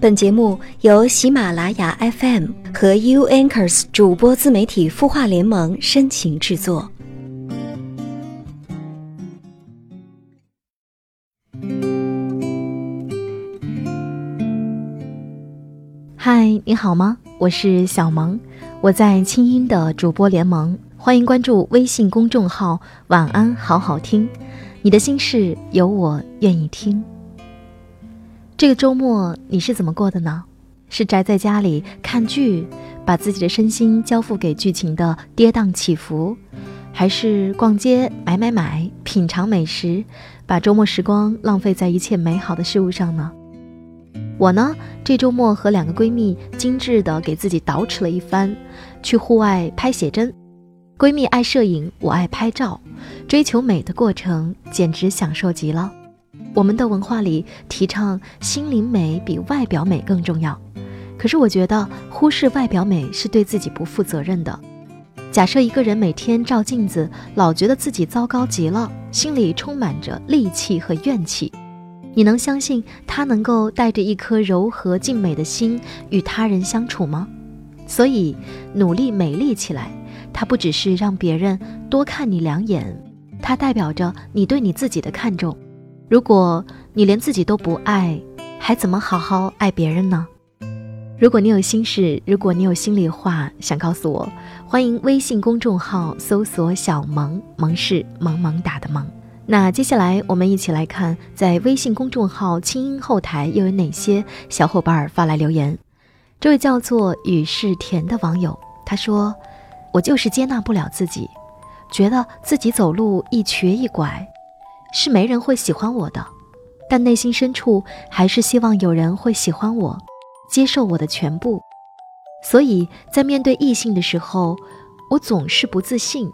本节目由喜马拉雅 FM 和 U Anchors 主播自媒体孵化联盟深情制作。嗨，你好吗？我是小萌，我在清音的主播联盟，欢迎关注微信公众号“晚安好好听”，你的心事有我愿意听。这个周末你是怎么过的呢？是宅在家里看剧，把自己的身心交付给剧情的跌宕起伏，还是逛街买买买，品尝美食，把周末时光浪费在一切美好的事物上呢？我呢，这周末和两个闺蜜精致的给自己捯饬了一番，去户外拍写真。闺蜜爱摄影，我爱拍照，追求美的过程简直享受极了。我们的文化里提倡心灵美比外表美更重要，可是我觉得忽视外表美是对自己不负责任的。假设一个人每天照镜子，老觉得自己糟糕极了，心里充满着戾气和怨气，你能相信他能够带着一颗柔和静美的心与他人相处吗？所以，努力美丽起来，它不只是让别人多看你两眼，它代表着你对你自己的看重。如果你连自己都不爱，还怎么好好爱别人呢？如果你有心事，如果你有心里话想告诉我，欢迎微信公众号搜索“小萌萌是萌萌哒的萌”。那接下来我们一起来看，在微信公众号“清音”后台又有哪些小伙伴发来留言。这位叫做雨是甜的网友，他说：“我就是接纳不了自己，觉得自己走路一瘸一拐。”是没人会喜欢我的，但内心深处还是希望有人会喜欢我，接受我的全部。所以在面对异性的时候，我总是不自信，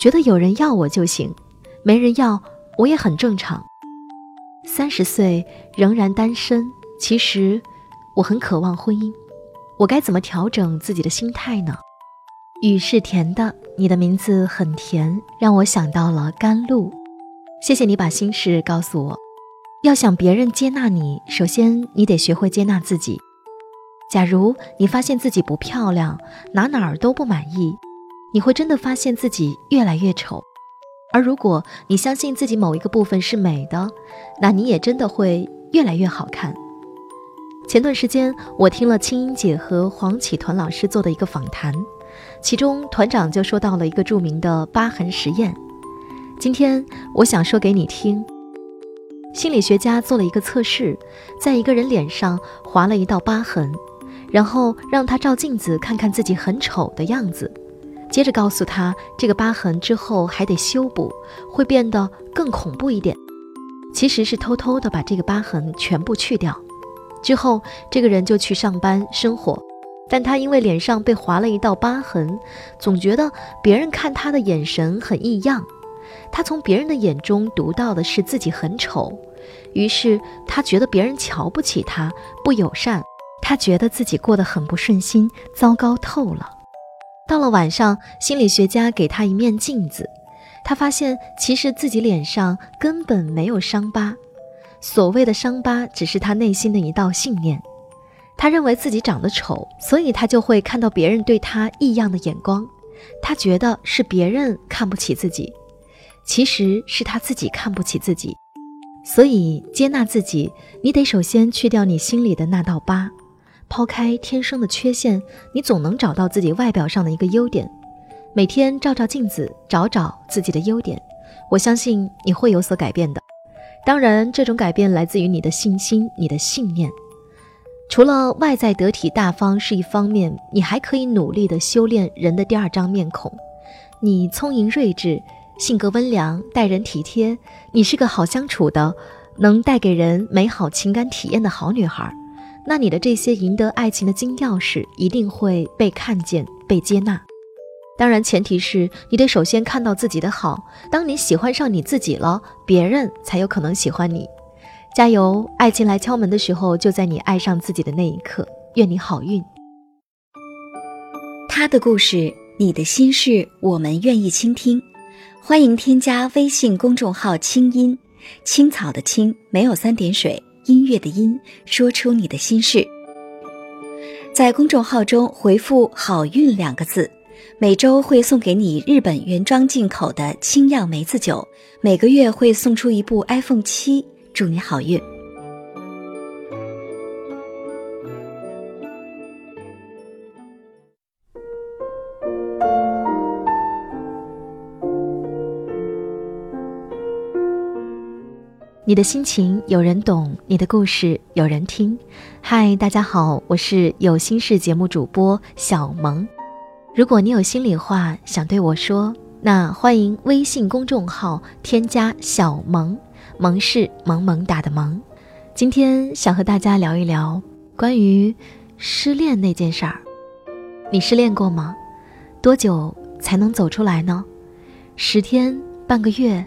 觉得有人要我就行，没人要我也很正常。三十岁仍然单身，其实我很渴望婚姻，我该怎么调整自己的心态呢？雨是甜的，你的名字很甜，让我想到了甘露。谢谢你把心事告诉我。要想别人接纳你，首先你得学会接纳自己。假如你发现自己不漂亮，哪哪儿都不满意，你会真的发现自己越来越丑。而如果你相信自己某一个部分是美的，那你也真的会越来越好看。前段时间，我听了青音姐和黄启团老师做的一个访谈，其中团长就说到了一个著名的疤痕实验。今天我想说给你听。心理学家做了一个测试，在一个人脸上划了一道疤痕，然后让他照镜子看看自己很丑的样子，接着告诉他这个疤痕之后还得修补，会变得更恐怖一点。其实是偷偷的把这个疤痕全部去掉，之后这个人就去上班生活，但他因为脸上被划了一道疤痕，总觉得别人看他的眼神很异样。他从别人的眼中读到的是自己很丑，于是他觉得别人瞧不起他，不友善。他觉得自己过得很不顺心，糟糕透了。到了晚上，心理学家给他一面镜子，他发现其实自己脸上根本没有伤疤，所谓的伤疤只是他内心的一道信念。他认为自己长得丑，所以他就会看到别人对他异样的眼光。他觉得是别人看不起自己。其实是他自己看不起自己，所以接纳自己，你得首先去掉你心里的那道疤，抛开天生的缺陷，你总能找到自己外表上的一个优点。每天照照镜子，找找自己的优点，我相信你会有所改变的。当然，这种改变来自于你的信心、你的信念。除了外在得体大方是一方面，你还可以努力的修炼人的第二张面孔，你聪颖睿智。性格温良，待人体贴，你是个好相处的，能带给人美好情感体验的好女孩。那你的这些赢得爱情的金钥匙一定会被看见、被接纳。当然，前提是你得首先看到自己的好。当你喜欢上你自己了，别人才有可能喜欢你。加油！爱情来敲门的时候，就在你爱上自己的那一刻。愿你好运。他的故事，你的心事，我们愿意倾听。欢迎添加微信公众号“清音青草”的青没有三点水，音乐的音，说出你的心事。在公众号中回复“好运”两个字，每周会送给你日本原装进口的清酿梅子酒，每个月会送出一部 iPhone 七，祝你好运。你的心情有人懂，你的故事有人听。嗨，大家好，我是有心事节目主播小萌。如果你有心里话想对我说，那欢迎微信公众号添加小萌，萌是萌萌哒的萌。今天想和大家聊一聊关于失恋那件事儿。你失恋过吗？多久才能走出来呢？十天、半个月、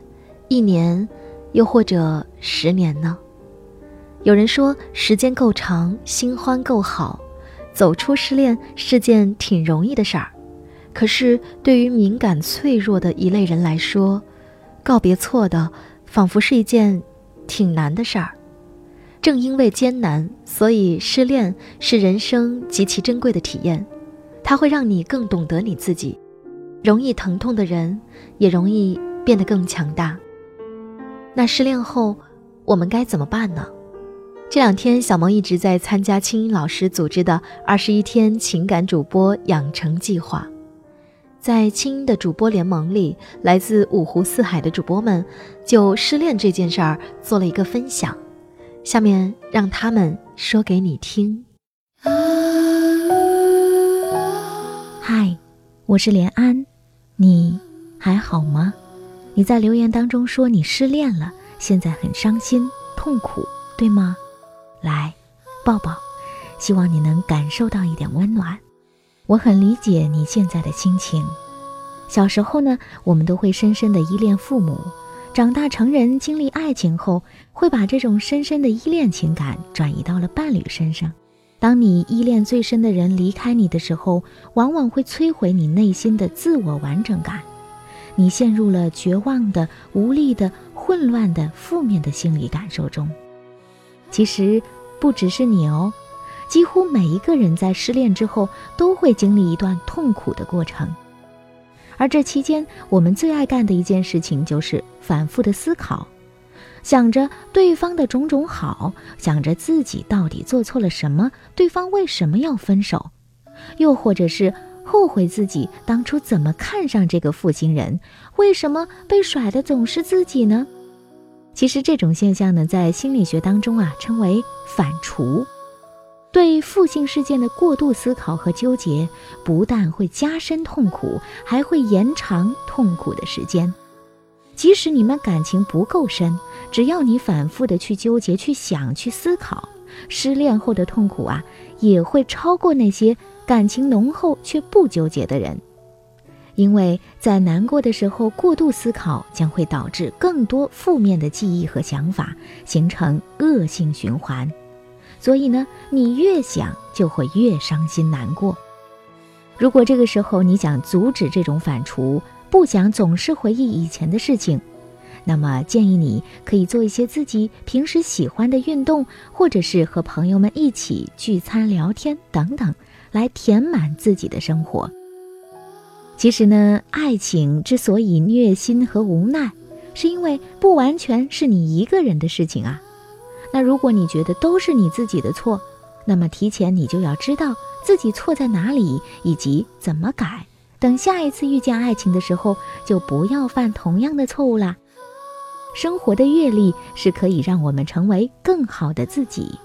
一年？又或者十年呢？有人说时间够长，新欢够好，走出失恋是件挺容易的事儿。可是对于敏感脆弱的一类人来说，告别错的仿佛是一件挺难的事儿。正因为艰难，所以失恋是人生极其珍贵的体验。它会让你更懂得你自己。容易疼痛的人，也容易变得更强大。那失恋后，我们该怎么办呢？这两天，小萌一直在参加青音老师组织的二十一天情感主播养成计划。在青音的主播联盟里，来自五湖四海的主播们就失恋这件事儿做了一个分享。下面让他们说给你听。嗨，我是连安，你还好吗？你在留言当中说你失恋了，现在很伤心痛苦，对吗？来，抱抱，希望你能感受到一点温暖。我很理解你现在的心情。小时候呢，我们都会深深的依恋父母；长大成人，经历爱情后，会把这种深深的依恋情感转移到了伴侣身上。当你依恋最深的人离开你的时候，往往会摧毁你内心的自我完整感。你陷入了绝望的、无力的、混乱的、负面的心理感受中。其实不只是你哦，几乎每一个人在失恋之后都会经历一段痛苦的过程。而这期间，我们最爱干的一件事情就是反复的思考，想着对方的种种好，想着自己到底做错了什么，对方为什么要分手，又或者是。后悔自己当初怎么看上这个负心人？为什么被甩的总是自己呢？其实这种现象呢，在心理学当中啊，称为反刍。对负性事件的过度思考和纠结，不但会加深痛苦，还会延长痛苦的时间。即使你们感情不够深，只要你反复的去纠结、去想、去思考，失恋后的痛苦啊，也会超过那些。感情浓厚却不纠结的人，因为在难过的时候过度思考，将会导致更多负面的记忆和想法，形成恶性循环。所以呢，你越想就会越伤心难过。如果这个时候你想阻止这种反刍，不想总是回忆以前的事情，那么建议你可以做一些自己平时喜欢的运动，或者是和朋友们一起聚餐聊天等等。来填满自己的生活。其实呢，爱情之所以虐心和无奈，是因为不完全是你一个人的事情啊。那如果你觉得都是你自己的错，那么提前你就要知道自己错在哪里，以及怎么改。等下一次遇见爱情的时候，就不要犯同样的错误啦。生活的阅历是可以让我们成为更好的自己，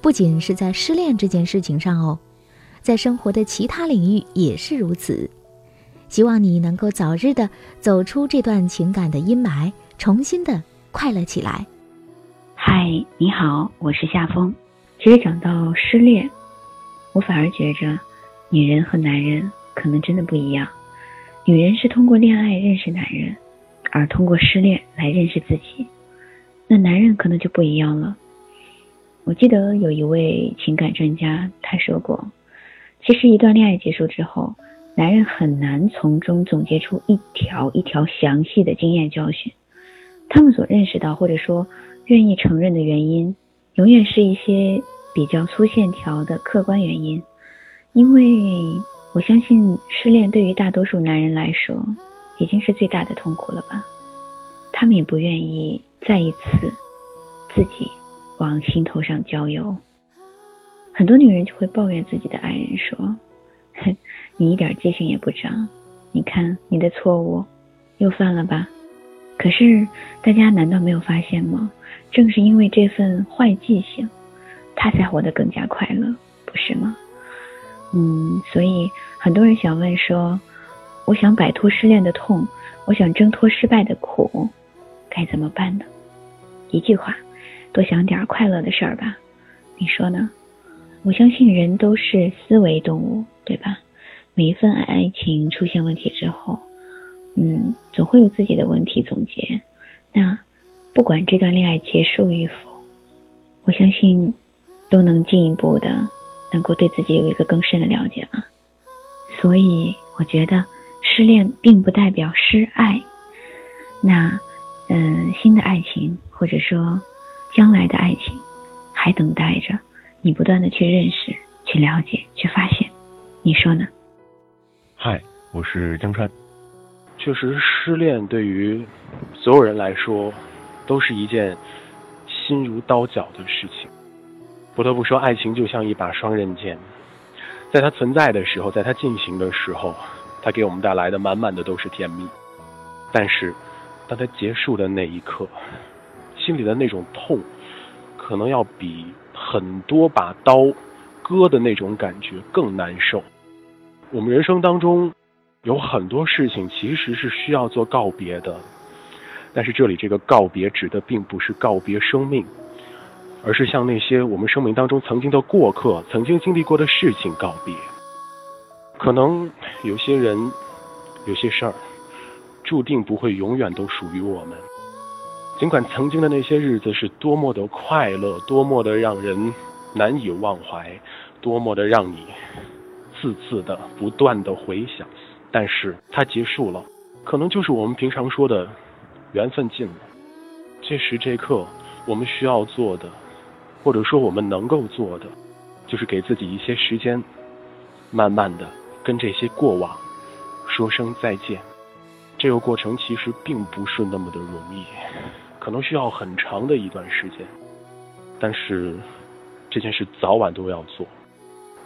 不仅是在失恋这件事情上哦。在生活的其他领域也是如此，希望你能够早日的走出这段情感的阴霾，重新的快乐起来。嗨，你好，我是夏风。其实讲到失恋，我反而觉着，女人和男人可能真的不一样。女人是通过恋爱认识男人，而通过失恋来认识自己。那男人可能就不一样了。我记得有一位情感专家他说过。其实，一段恋爱结束之后，男人很难从中总结出一条一条详细的经验教训。他们所认识到或者说愿意承认的原因，永远是一些比较粗线条的客观原因。因为我相信，失恋对于大多数男人来说，已经是最大的痛苦了吧？他们也不愿意再一次自己往心头上浇油。很多女人就会抱怨自己的爱人说：“哼，你一点记性也不长，你看你的错误又犯了吧？”可是大家难道没有发现吗？正是因为这份坏记性，他才活得更加快乐，不是吗？嗯，所以很多人想问说，我想摆脱失恋的痛，我想挣脱失败的苦，该怎么办呢？一句话，多想点快乐的事儿吧。你说呢？我相信人都是思维动物，对吧？每一份爱情出现问题之后，嗯，总会有自己的问题总结。那不管这段恋爱结束与否，我相信都能进一步的。能够对自己有一个更深的了解吧，所以我觉得失恋并不代表失爱。那，嗯，新的爱情或者说将来的爱情，还等待着你不断的去认识、去了解、去发现。你说呢？嗨，我是江川。确实，失恋对于所有人来说，都是一件心如刀绞的事情。不得不说，爱情就像一把双刃剑，在它存在的时候，在它进行的时候，它给我们带来的满满的都是甜蜜。但是，当它结束的那一刻，心里的那种痛，可能要比很多把刀割的那种感觉更难受。我们人生当中有很多事情其实是需要做告别的，但是这里这个告别指的并不是告别生命。而是向那些我们生命当中曾经的过客、曾经经历过的事情告别。可能有些人、有些事儿，注定不会永远都属于我们。尽管曾经的那些日子是多么的快乐，多么的让人难以忘怀，多么的让你次次的不断的回想，但是它结束了，可能就是我们平常说的缘分尽了。这时这刻，我们需要做的。或者说，我们能够做的，就是给自己一些时间，慢慢的跟这些过往说声再见。这个过程其实并不是那么的容易，可能需要很长的一段时间。但是这件事早晚都要做，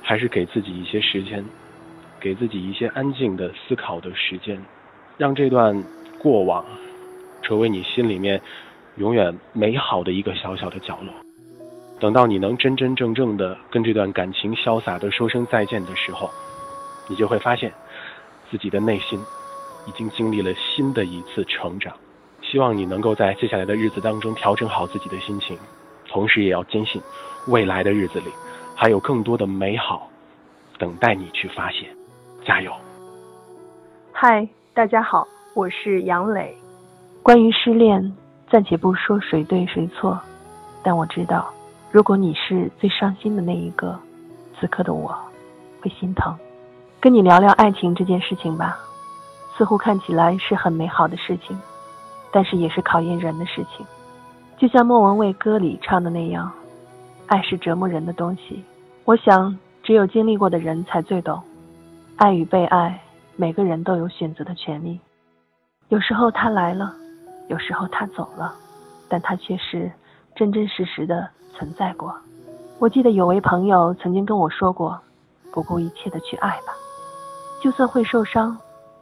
还是给自己一些时间，给自己一些安静的思考的时间，让这段过往成为你心里面永远美好的一个小小的角落。等到你能真真正正的跟这段感情潇洒的说声再见的时候，你就会发现，自己的内心已经经历了新的一次成长。希望你能够在接下来的日子当中调整好自己的心情，同时也要坚信，未来的日子里还有更多的美好等待你去发现。加油！嗨，大家好，我是杨磊。关于失恋，暂且不说谁对谁错，但我知道。如果你是最伤心的那一个，此刻的我会心疼。跟你聊聊爱情这件事情吧，似乎看起来是很美好的事情，但是也是考验人的事情。就像莫文蔚歌里唱的那样，爱是折磨人的东西。我想，只有经历过的人才最懂，爱与被爱，每个人都有选择的权利。有时候他来了，有时候他走了，但他却是真真实实的。存在过，我记得有位朋友曾经跟我说过：“不顾一切的去爱吧，就算会受伤，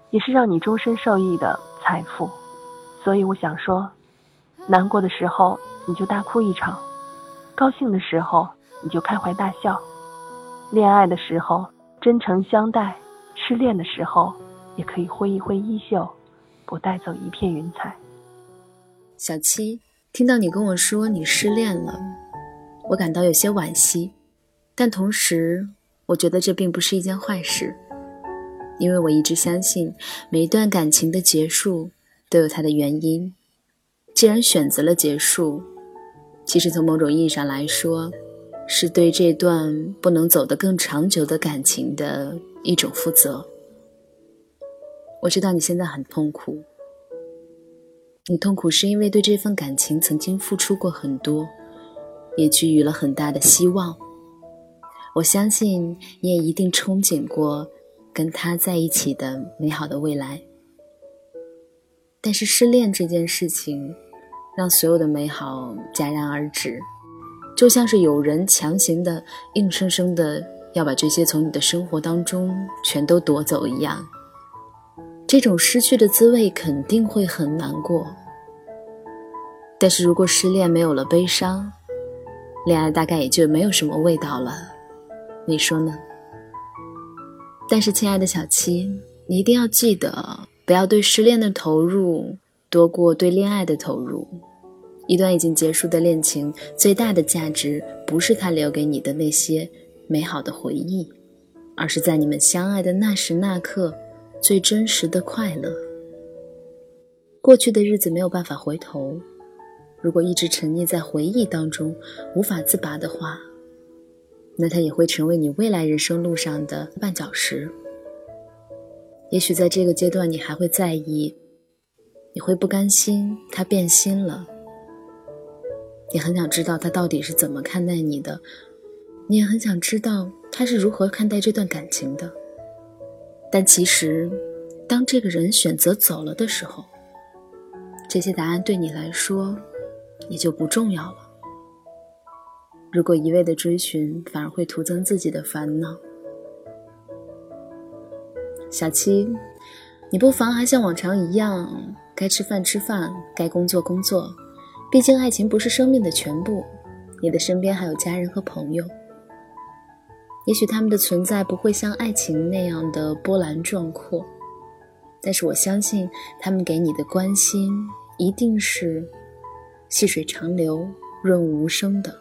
也是让你终身受益的财富。”所以我想说，难过的时候你就大哭一场，高兴的时候你就开怀大笑，恋爱的时候真诚相待，失恋的时候也可以挥一挥衣袖，不带走一片云彩。小七，听到你跟我说你失恋了。我感到有些惋惜，但同时，我觉得这并不是一件坏事，因为我一直相信，每一段感情的结束都有它的原因。既然选择了结束，其实从某种意义上来说，是对这段不能走得更长久的感情的一种负责。我知道你现在很痛苦，你痛苦是因为对这份感情曾经付出过很多。也给予了很大的希望。我相信你也一定憧憬过跟他在一起的美好的未来。但是失恋这件事情，让所有的美好戛然而止，就像是有人强行的、硬生生的要把这些从你的生活当中全都夺走一样。这种失去的滋味肯定会很难过。但是如果失恋没有了悲伤，恋爱大概也就没有什么味道了，你说呢？但是亲爱的小七，你一定要记得，不要对失恋的投入多过对恋爱的投入。一段已经结束的恋情，最大的价值不是他留给你的那些美好的回忆，而是在你们相爱的那时那刻，最真实的快乐。过去的日子没有办法回头。如果一直沉溺在回忆当中无法自拔的话，那它也会成为你未来人生路上的绊脚石。也许在这个阶段，你还会在意，你会不甘心他变心了，你很想知道他到底是怎么看待你的，你也很想知道他是如何看待这段感情的。但其实，当这个人选择走了的时候，这些答案对你来说。也就不重要了。如果一味的追寻，反而会徒增自己的烦恼。小七，你不妨还像往常一样，该吃饭吃饭，该工作工作。毕竟爱情不是生命的全部，你的身边还有家人和朋友。也许他们的存在不会像爱情那样的波澜壮阔，但是我相信他们给你的关心一定是。细水长流、润物无声的。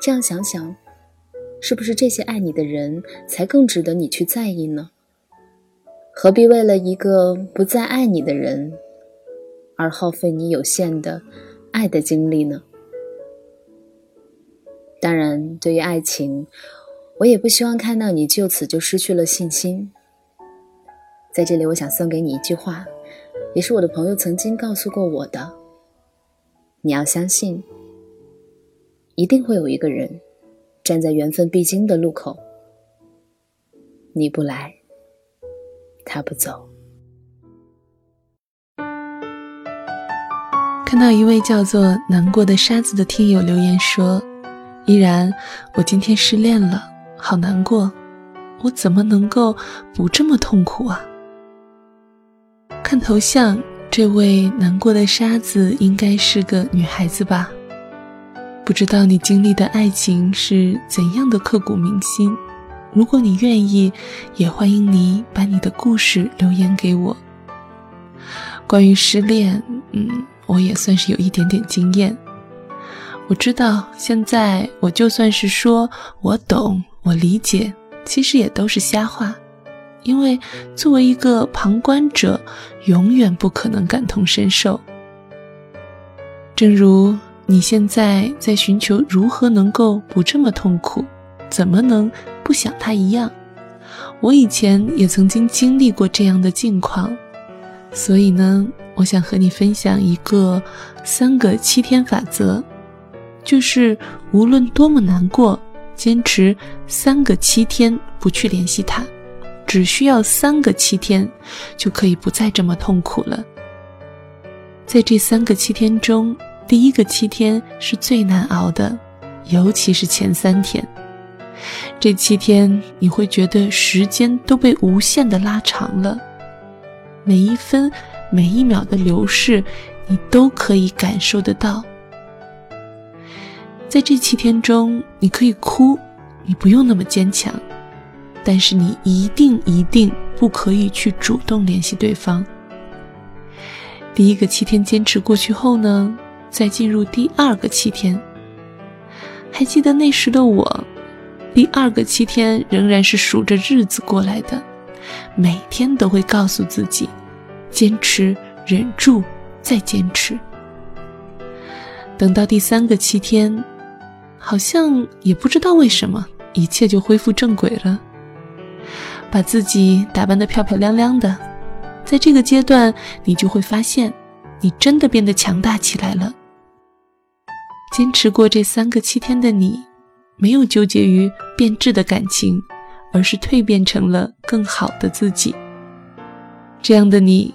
这样想想，是不是这些爱你的人才更值得你去在意呢？何必为了一个不再爱你的人，而耗费你有限的爱的精力呢？当然，对于爱情，我也不希望看到你就此就失去了信心。在这里，我想送给你一句话，也是我的朋友曾经告诉过我的。你要相信，一定会有一个人站在缘分必经的路口。你不来，他不走。看到一位叫做“难过的沙子”的听友留言说：“依然，我今天失恋了，好难过，我怎么能够不这么痛苦啊？”看头像。这位难过的沙子应该是个女孩子吧？不知道你经历的爱情是怎样的刻骨铭心。如果你愿意，也欢迎你把你的故事留言给我。关于失恋，嗯，我也算是有一点点经验。我知道现在我就算是说我懂，我理解，其实也都是瞎话。因为作为一个旁观者，永远不可能感同身受。正如你现在在寻求如何能够不这么痛苦，怎么能不想他一样，我以前也曾经经历过这样的境况，所以呢，我想和你分享一个三个七天法则，就是无论多么难过，坚持三个七天不去联系他。只需要三个七天，就可以不再这么痛苦了。在这三个七天中，第一个七天是最难熬的，尤其是前三天。这七天你会觉得时间都被无限的拉长了，每一分每一秒的流逝，你都可以感受得到。在这七天中，你可以哭，你不用那么坚强。但是你一定一定不可以去主动联系对方。第一个七天坚持过去后呢，再进入第二个七天。还记得那时的我，第二个七天仍然是数着日子过来的，每天都会告诉自己，坚持、忍住、再坚持。等到第三个七天，好像也不知道为什么，一切就恢复正轨了。把自己打扮得漂漂亮亮的，在这个阶段，你就会发现，你真的变得强大起来了。坚持过这三个七天的你，没有纠结于变质的感情，而是蜕变成了更好的自己。这样的你，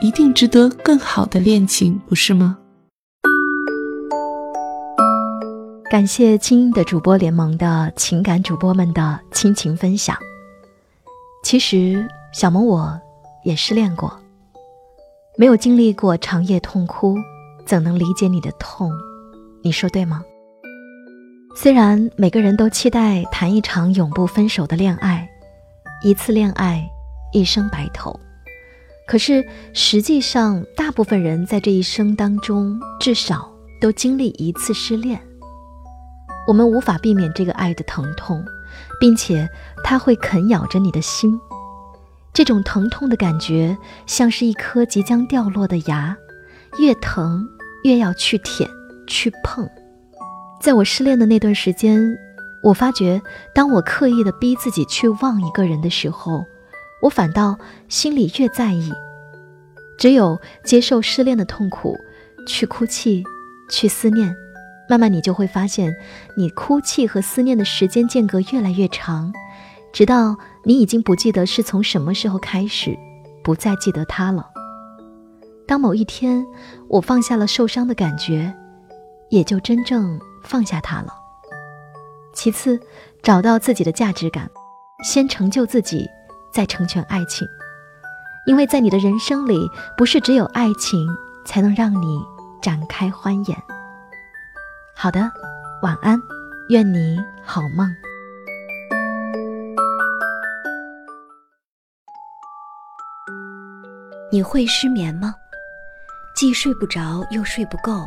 一定值得更好的恋情，不是吗？感谢清音的主播联盟的情感主播们的亲情分享。其实，小萌我也失恋过，没有经历过长夜痛哭，怎能理解你的痛？你说对吗？虽然每个人都期待谈一场永不分手的恋爱，一次恋爱，一生白头，可是实际上，大部分人在这一生当中，至少都经历一次失恋。我们无法避免这个爱的疼痛，并且它会啃咬着你的心。这种疼痛的感觉，像是一颗即将掉落的牙，越疼越要去舔。去碰，在我失恋的那段时间，我发觉，当我刻意的逼自己去忘一个人的时候，我反倒心里越在意。只有接受失恋的痛苦，去哭泣，去思念，慢慢你就会发现，你哭泣和思念的时间间隔越来越长，直到你已经不记得是从什么时候开始，不再记得他了。当某一天，我放下了受伤的感觉。也就真正放下他了。其次，找到自己的价值感，先成就自己，再成全爱情。因为在你的人生里，不是只有爱情才能让你展开欢颜。好的，晚安，愿你好梦。你会失眠吗？既睡不着，又睡不够。